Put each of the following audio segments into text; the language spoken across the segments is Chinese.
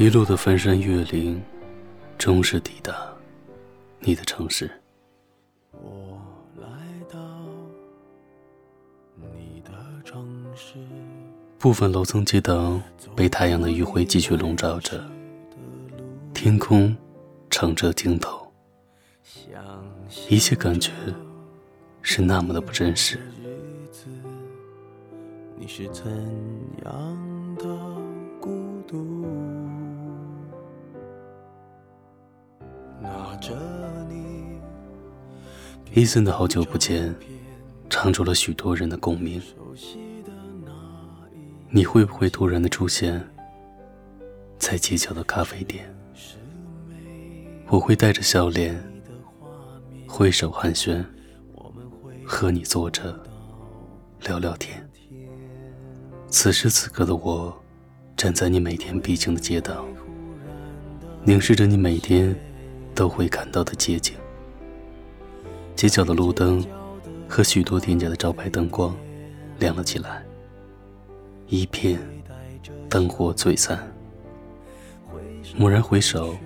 一路的翻山越岭，终是抵达你的城市。我来到你的城市，部分楼层街道被太阳的余晖继续笼罩着，天空澄澈镜头，一切感觉是那么的不真实。你是怎样的孤独？伊森的好久不见，唱出了许多人的共鸣。你会不会突然的出现在街角的咖啡店？我会带着笑脸，挥手寒暄，和你坐着聊聊。天此时此刻的我，站在你每天必经的街道，凝视着你每天都会看到的街景。街角的路灯和许多店家的招牌灯光亮了起来，一片灯火璀璨。蓦然回首，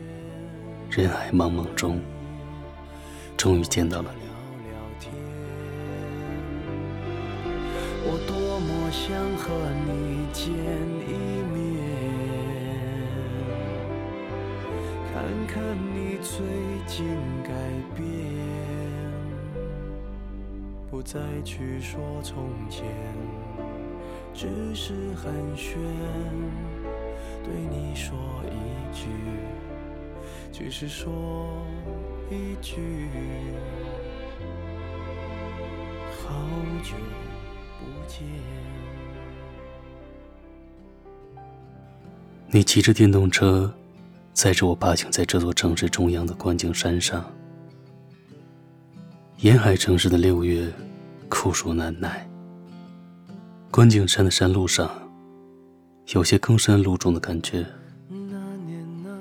人海茫茫中，终于见到了你。我多么想和你见一面，看看你最近改变，不再去说从前，只是寒暄，对你说一句，只是说一句。好久不见，你骑着电动车，载着我爬行在这座城市中央的观景山上。沿海城市的六月，酷暑难耐。观景山的山路上，有些更深路中的感觉。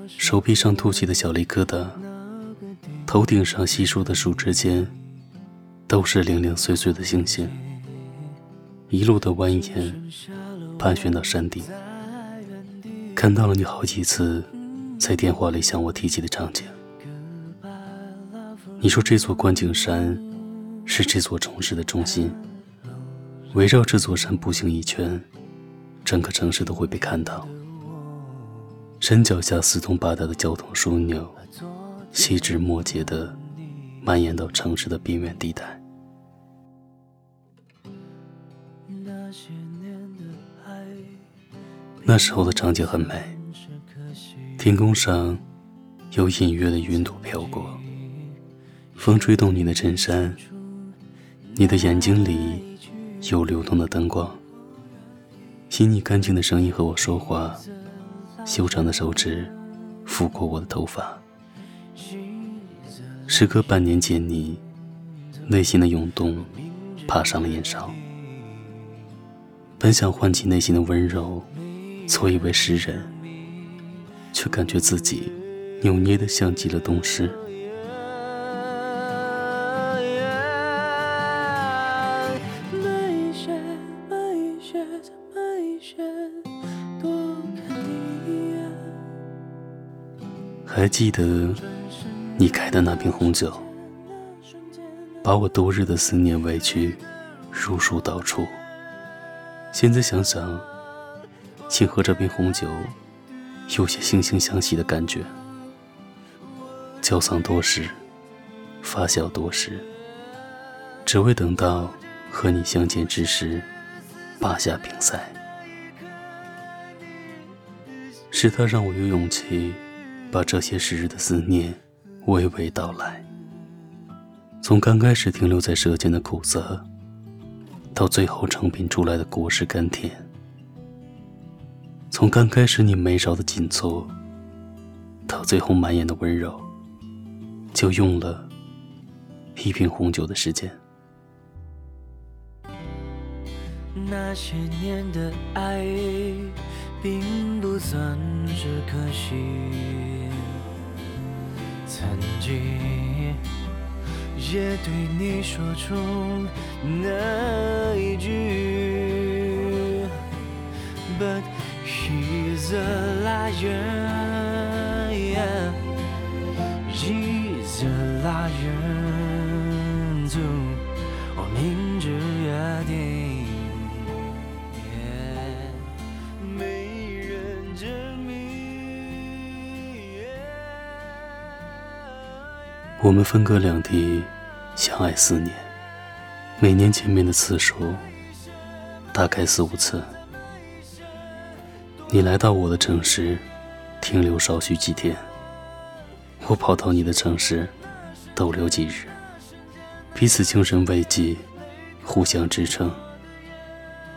手臂上凸起的小粒疙瘩，头顶上稀疏的树枝间，都是零零碎碎的星星。一路的蜿蜒，盘旋到山顶，看到了你好几次在电话里向我提起的场景。你说这座观景山是这座城市的中心，围绕这座山步行一圈，整个城市都会被看到。山脚下四通八达的交通枢纽，细枝末节的蔓延到城市的边缘地带。那时候的场景很美，天空上有隐约的云朵飘过，风吹动你的衬衫，你的眼睛里有流动的灯光，细腻干净的声音和我说话，修长的手指抚过我的头发。时隔半年见你，内心的涌动爬上了眼梢。本想唤起内心的温柔，错以为诗人，却感觉自己扭捏的像极了东施。每一些，再每一些，多看你一。还记得你开的那瓶红酒，把我多日的思念委屈如数道出。现在想想，竟和这瓶红酒有些惺惺相惜的感觉。窖藏多时，发酵多时，只为等到和你相见之时，拔下瓶塞。是他让我有勇气，把这些时日的思念娓娓道来。从刚开始停留在舌尖的苦涩，到最后成品出来的果实甘甜；从刚开始你眉梢的紧蹙，到最后满眼的温柔，就用了一瓶红酒的时间。那些年的爱，并不算是可惜。曾经也对你说出那一句，But Jesus la Jesus a liar too. 我明知约定，我们分隔两地，相爱四年，每年见面的次数大概四五次。你来到我的城市，停留少许几天；我跑到你的城市，逗留几日。彼此精神慰藉，互相支撑。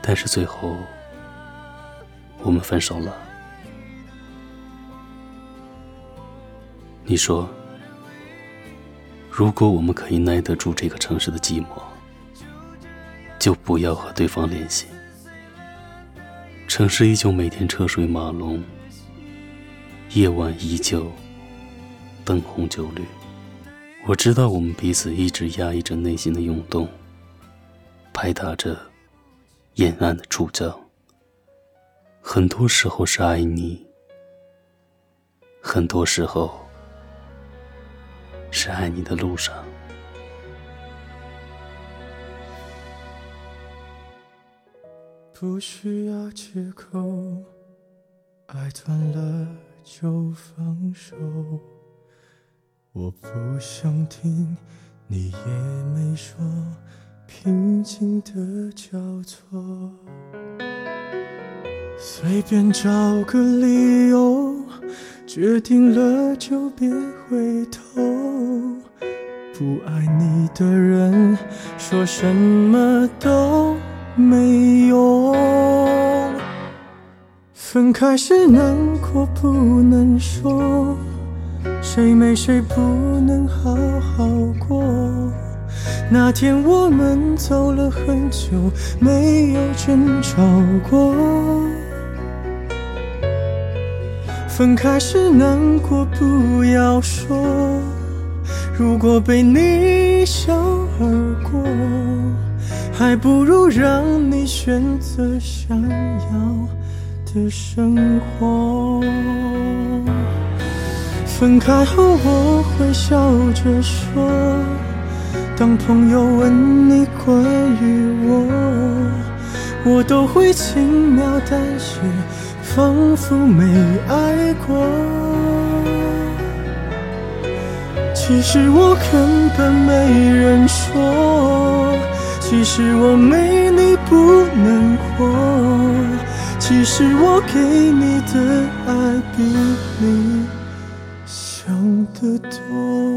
但是最后，我们分手了。你说，如果我们可以耐得住这个城市的寂寞，就不要和对方联系。城市依旧每天车水马龙，夜晚依旧灯红酒绿。我知道我们彼此一直压抑着内心的涌动，拍打着阴暗的触角。很多时候是爱你，很多时候是爱你的路上。不需要借口，爱断了就放手。我不想听，你也没说，平静的交错。随便找个理由，决定了就别回头。不爱你的人，说什么都。没用，分开时难过不能说，谁没谁不能好好过。那天我们走了很久，没有争吵过。分开时难过不要说，如果被你一笑而过。还不如让你选择想要的生活。分开后我会笑着说，当朋友问你关于我，我都会轻描淡写，仿佛没爱过。其实我根本没人说。其实我没你不能活，其实我给你的爱比你想的多。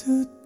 to